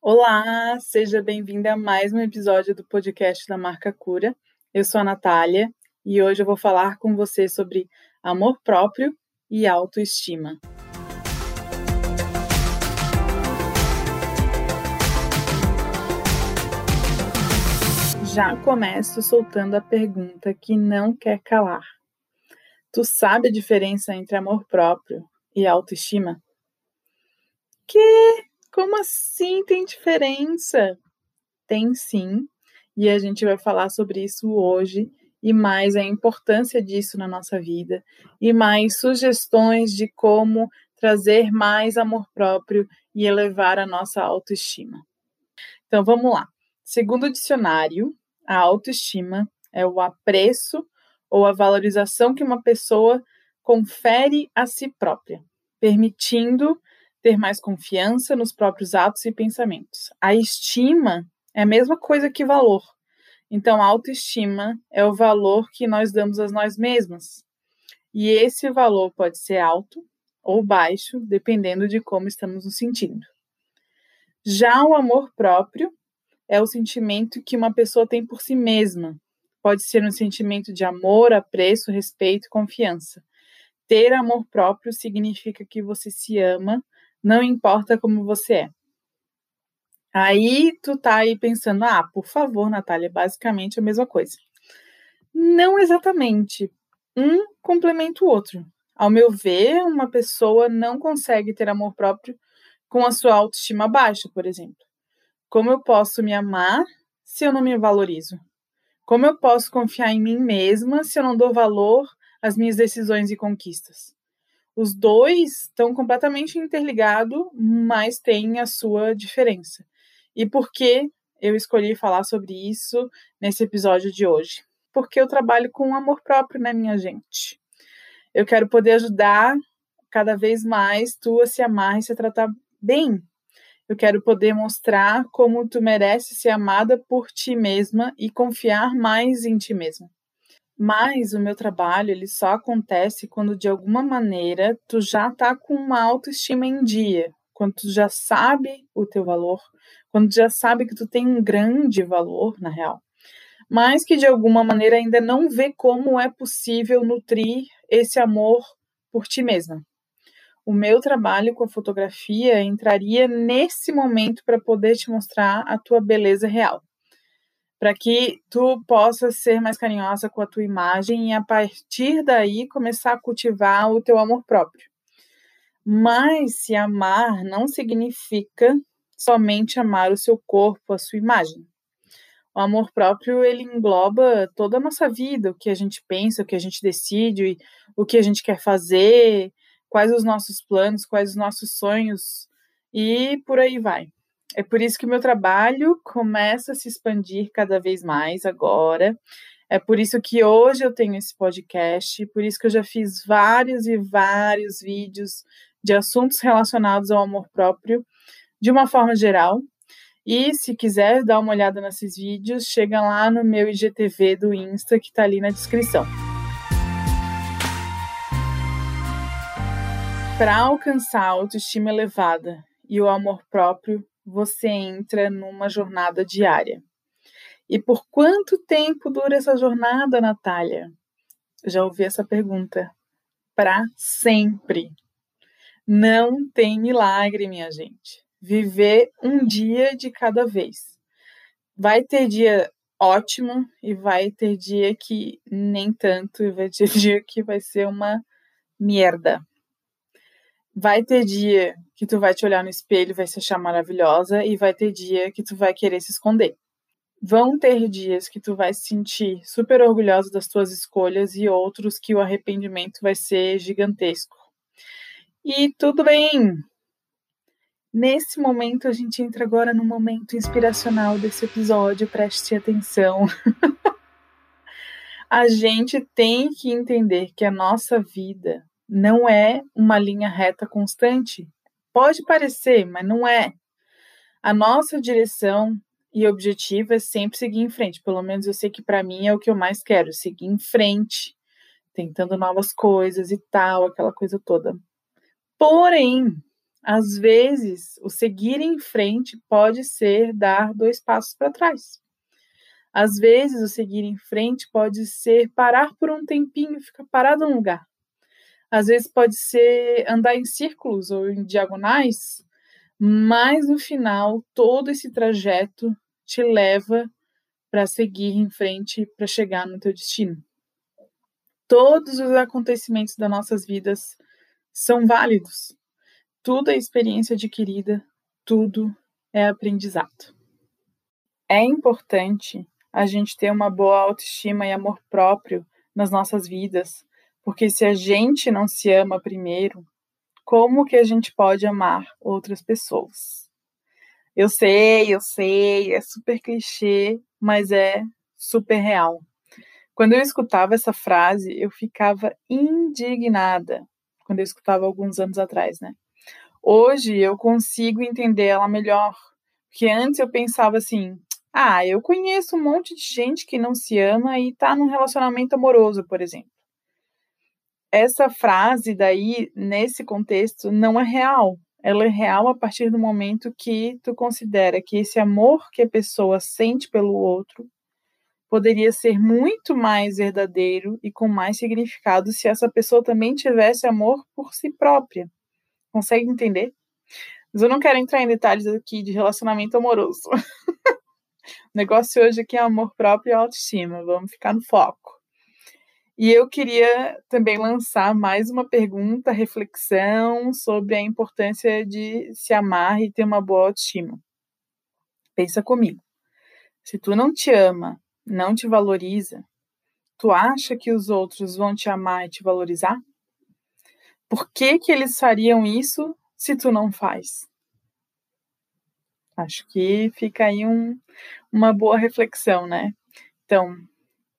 Olá, seja bem-vinda a mais um episódio do podcast da Marca Cura. Eu sou a Natália e hoje eu vou falar com você sobre amor próprio e autoestima. Já começo soltando a pergunta que não quer calar. Tu sabe a diferença entre amor próprio e autoestima? Que? Como assim tem diferença? Tem sim, e a gente vai falar sobre isso hoje e mais a importância disso na nossa vida e mais sugestões de como trazer mais amor próprio e elevar a nossa autoestima. Então vamos lá. Segundo o dicionário, a autoestima é o apreço ou a valorização que uma pessoa confere a si própria, permitindo ter mais confiança nos próprios atos e pensamentos. A estima é a mesma coisa que valor. Então, a autoestima é o valor que nós damos a nós mesmas. E esse valor pode ser alto ou baixo, dependendo de como estamos nos sentindo. Já o amor próprio é o sentimento que uma pessoa tem por si mesma. Pode ser um sentimento de amor, apreço, respeito confiança. Ter amor próprio significa que você se ama, não importa como você é. Aí tu tá aí pensando, ah, por favor, Natália, basicamente a mesma coisa. Não exatamente. Um complementa o outro. Ao meu ver, uma pessoa não consegue ter amor próprio com a sua autoestima baixa, por exemplo. Como eu posso me amar se eu não me valorizo? Como eu posso confiar em mim mesma se eu não dou valor às minhas decisões e conquistas? Os dois estão completamente interligados, mas têm a sua diferença. E por que eu escolhi falar sobre isso nesse episódio de hoje? Porque eu trabalho com amor próprio, né, minha gente? Eu quero poder ajudar cada vez mais tu a se amar e se tratar bem. Eu quero poder mostrar como tu merece ser amada por ti mesma e confiar mais em ti mesma. Mas o meu trabalho ele só acontece quando de alguma maneira tu já tá com uma autoestima em dia, quando tu já sabe o teu valor, quando tu já sabe que tu tem um grande valor na real, mas que de alguma maneira ainda não vê como é possível nutrir esse amor por ti mesma. O meu trabalho com a fotografia entraria nesse momento para poder te mostrar a tua beleza real para que tu possa ser mais carinhosa com a tua imagem e a partir daí começar a cultivar o teu amor próprio. Mas se amar não significa somente amar o seu corpo, a sua imagem. O amor próprio ele engloba toda a nossa vida, o que a gente pensa, o que a gente decide, o que a gente quer fazer, quais os nossos planos, quais os nossos sonhos e por aí vai. É por isso que o meu trabalho começa a se expandir cada vez mais agora. É por isso que hoje eu tenho esse podcast, por isso que eu já fiz vários e vários vídeos de assuntos relacionados ao amor próprio, de uma forma geral. E se quiser dar uma olhada nesses vídeos, chega lá no meu IGTV do Insta, que está ali na descrição. Para alcançar a autoestima elevada e o amor próprio, você entra numa jornada diária. E por quanto tempo dura essa jornada, Natália? Já ouvi essa pergunta. Para sempre. Não tem milagre, minha gente. Viver um dia de cada vez. Vai ter dia ótimo e vai ter dia que nem tanto, e vai ter dia que vai ser uma merda. Vai ter dia que tu vai te olhar no espelho, vai se achar maravilhosa, e vai ter dia que tu vai querer se esconder. Vão ter dias que tu vai se sentir super orgulhosa das tuas escolhas e outros que o arrependimento vai ser gigantesco. E tudo bem. Nesse momento, a gente entra agora no momento inspiracional desse episódio, preste atenção. a gente tem que entender que a nossa vida não é uma linha reta constante. Pode parecer, mas não é. A nossa direção e objetivo é sempre seguir em frente. Pelo menos eu sei que para mim é o que eu mais quero, seguir em frente, tentando novas coisas e tal, aquela coisa toda. Porém, Às vezes, o seguir em frente pode ser dar dois passos para trás. Às vezes, o seguir em frente pode ser parar por um tempinho, ficar parado no lugar. Às vezes, pode ser andar em círculos ou em diagonais, mas no final, todo esse trajeto te leva para seguir em frente para chegar no teu destino. Todos os acontecimentos das nossas vidas são válidos. Tudo é experiência adquirida, tudo é aprendizado. É importante a gente ter uma boa autoestima e amor próprio nas nossas vidas, porque se a gente não se ama primeiro, como que a gente pode amar outras pessoas? Eu sei, eu sei, é super clichê, mas é super real. Quando eu escutava essa frase, eu ficava indignada. Quando eu escutava alguns anos atrás, né? Hoje eu consigo entender ela melhor. Porque antes eu pensava assim: ah, eu conheço um monte de gente que não se ama e tá num relacionamento amoroso, por exemplo. Essa frase daí, nesse contexto, não é real. Ela é real a partir do momento que tu considera que esse amor que a pessoa sente pelo outro poderia ser muito mais verdadeiro e com mais significado se essa pessoa também tivesse amor por si própria. Consegue entender? Mas eu não quero entrar em detalhes aqui de relacionamento amoroso. o negócio hoje aqui é amor próprio e autoestima. Vamos ficar no foco. E eu queria também lançar mais uma pergunta, reflexão sobre a importância de se amar e ter uma boa autoestima. Pensa comigo. Se tu não te ama não te valoriza, tu acha que os outros vão te amar e te valorizar? Por que, que eles fariam isso se tu não faz? Acho que fica aí um, uma boa reflexão, né? Então,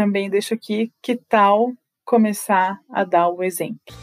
também deixo aqui que tal começar a dar o exemplo.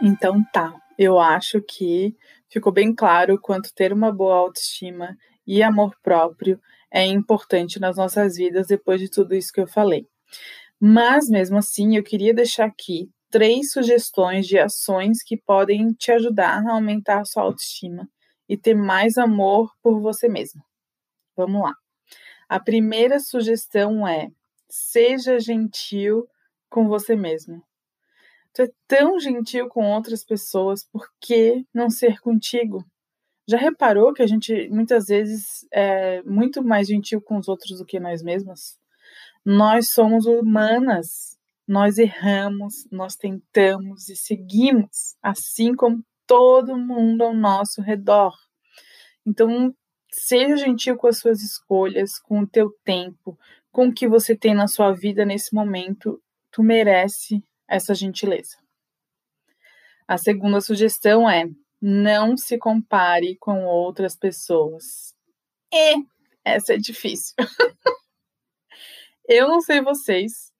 Então tá, eu acho que ficou bem claro quanto ter uma boa autoestima e amor próprio é importante nas nossas vidas depois de tudo isso que eu falei. Mas mesmo assim, eu queria deixar aqui três sugestões de ações que podem te ajudar a aumentar a sua autoestima e ter mais amor por você mesmo. Vamos lá. A primeira sugestão é: seja gentil com você mesmo. Tu é tão gentil com outras pessoas, por que não ser contigo? Já reparou que a gente muitas vezes é muito mais gentil com os outros do que nós mesmas? Nós somos humanas, nós erramos, nós tentamos e seguimos, assim como todo mundo ao nosso redor. Então, seja gentil com as suas escolhas, com o teu tempo, com o que você tem na sua vida nesse momento. Tu merece essa gentileza. A segunda sugestão é: não se compare com outras pessoas. E essa é difícil. eu não sei vocês,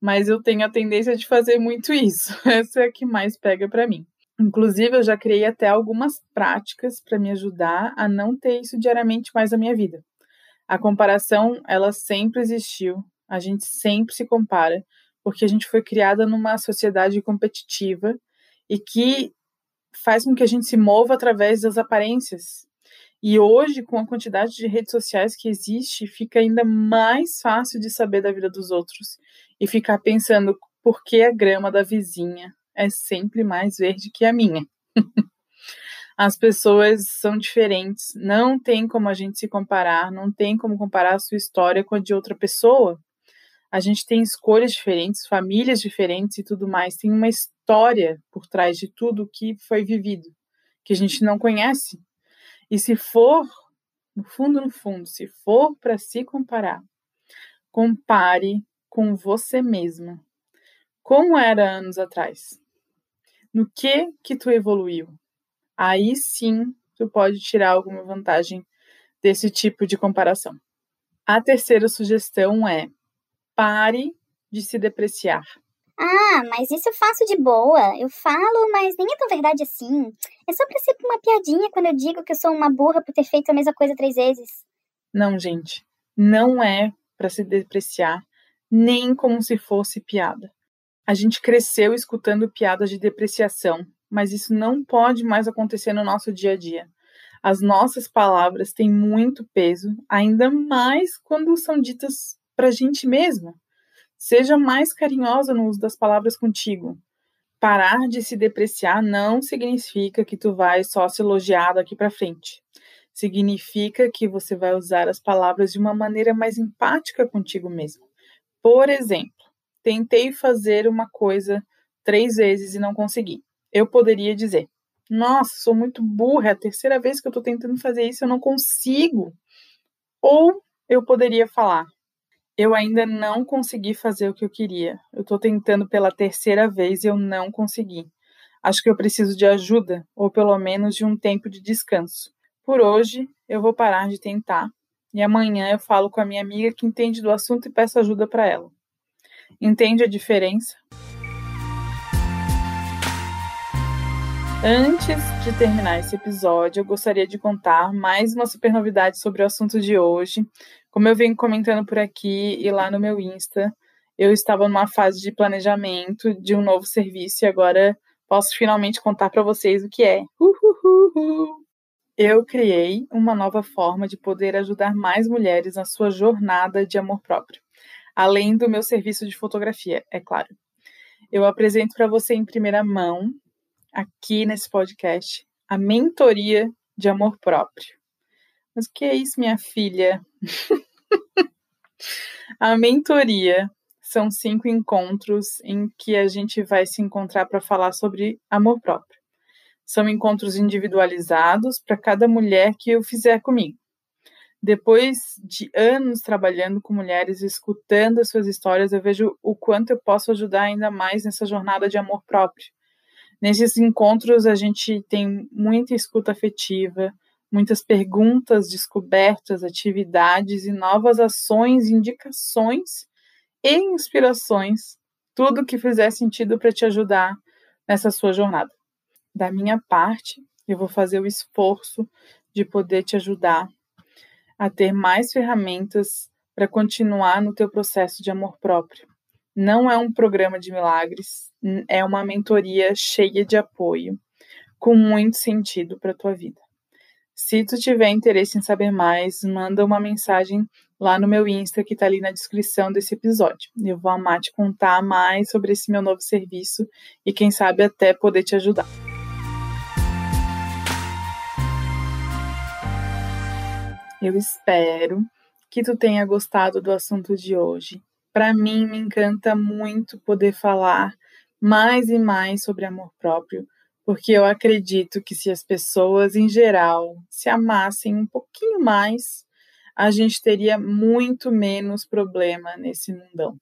mas eu tenho a tendência de fazer muito isso. Essa é a que mais pega para mim. Inclusive, eu já criei até algumas práticas para me ajudar a não ter isso diariamente mais na minha vida. A comparação, ela sempre existiu, a gente sempre se compara, porque a gente foi criada numa sociedade competitiva e que faz com que a gente se mova através das aparências. E hoje, com a quantidade de redes sociais que existe, fica ainda mais fácil de saber da vida dos outros e ficar pensando por que a grama da vizinha é sempre mais verde que a minha. As pessoas são diferentes, não tem como a gente se comparar, não tem como comparar a sua história com a de outra pessoa, a gente tem escolhas diferentes, famílias diferentes e tudo mais. Tem uma história por trás de tudo que foi vivido, que a gente não conhece. E se for, no fundo, no fundo, se for para se comparar, compare com você mesma. Como era anos atrás? No que que tu evoluiu? Aí sim, tu pode tirar alguma vantagem desse tipo de comparação. A terceira sugestão é Pare de se depreciar. Ah, mas isso eu faço de boa. Eu falo, mas nem é tão verdade assim. É só pra ser uma piadinha quando eu digo que eu sou uma burra por ter feito a mesma coisa três vezes. Não, gente. Não é para se depreciar, nem como se fosse piada. A gente cresceu escutando piadas de depreciação, mas isso não pode mais acontecer no nosso dia a dia. As nossas palavras têm muito peso, ainda mais quando são ditas para a gente mesma. Seja mais carinhosa no uso das palavras contigo. Parar de se depreciar não significa que tu vai só se elogiar daqui para frente. Significa que você vai usar as palavras de uma maneira mais empática contigo mesmo. Por exemplo, tentei fazer uma coisa três vezes e não consegui. Eu poderia dizer: Nossa, sou muito burra, é a terceira vez que eu estou tentando fazer isso, eu não consigo. Ou eu poderia falar: eu ainda não consegui fazer o que eu queria. Eu estou tentando pela terceira vez e eu não consegui. Acho que eu preciso de ajuda, ou pelo menos de um tempo de descanso. Por hoje, eu vou parar de tentar e amanhã eu falo com a minha amiga que entende do assunto e peço ajuda para ela. Entende a diferença? Antes de terminar esse episódio, eu gostaria de contar mais uma super novidade sobre o assunto de hoje. Como eu venho comentando por aqui e lá no meu Insta, eu estava numa fase de planejamento de um novo serviço e agora posso finalmente contar para vocês o que é. Eu criei uma nova forma de poder ajudar mais mulheres na sua jornada de amor próprio, além do meu serviço de fotografia, é claro. Eu apresento para você em primeira mão aqui nesse podcast a mentoria de amor próprio. Mas o que é isso, minha filha? a mentoria são cinco encontros em que a gente vai se encontrar para falar sobre amor próprio. São encontros individualizados para cada mulher que eu fizer comigo. Depois de anos trabalhando com mulheres escutando as suas histórias, eu vejo o quanto eu posso ajudar ainda mais nessa jornada de amor próprio Nesses encontros, a gente tem muita escuta afetiva, muitas perguntas, descobertas, atividades e novas ações, indicações e inspirações, tudo que fizer sentido para te ajudar nessa sua jornada. Da minha parte, eu vou fazer o esforço de poder te ajudar a ter mais ferramentas para continuar no teu processo de amor próprio. Não é um programa de milagres, é uma mentoria cheia de apoio, com muito sentido para a tua vida. Se tu tiver interesse em saber mais, manda uma mensagem lá no meu Insta que está ali na descrição desse episódio. Eu vou amar te contar mais sobre esse meu novo serviço e quem sabe até poder te ajudar. Eu espero que tu tenha gostado do assunto de hoje para mim me encanta muito poder falar mais e mais sobre amor próprio, porque eu acredito que se as pessoas em geral se amassem um pouquinho mais, a gente teria muito menos problema nesse mundão.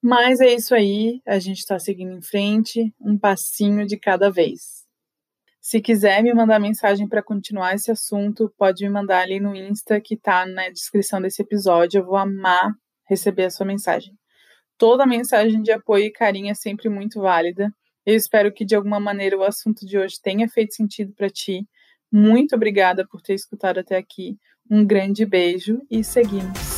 Mas é isso aí, a gente está seguindo em frente, um passinho de cada vez. Se quiser me mandar mensagem para continuar esse assunto, pode me mandar ali no Insta que está na descrição desse episódio. Eu vou amar receber a sua mensagem. Toda mensagem de apoio e carinho é sempre muito válida. Eu espero que de alguma maneira o assunto de hoje tenha feito sentido para ti. Muito obrigada por ter escutado até aqui. Um grande beijo e seguimos.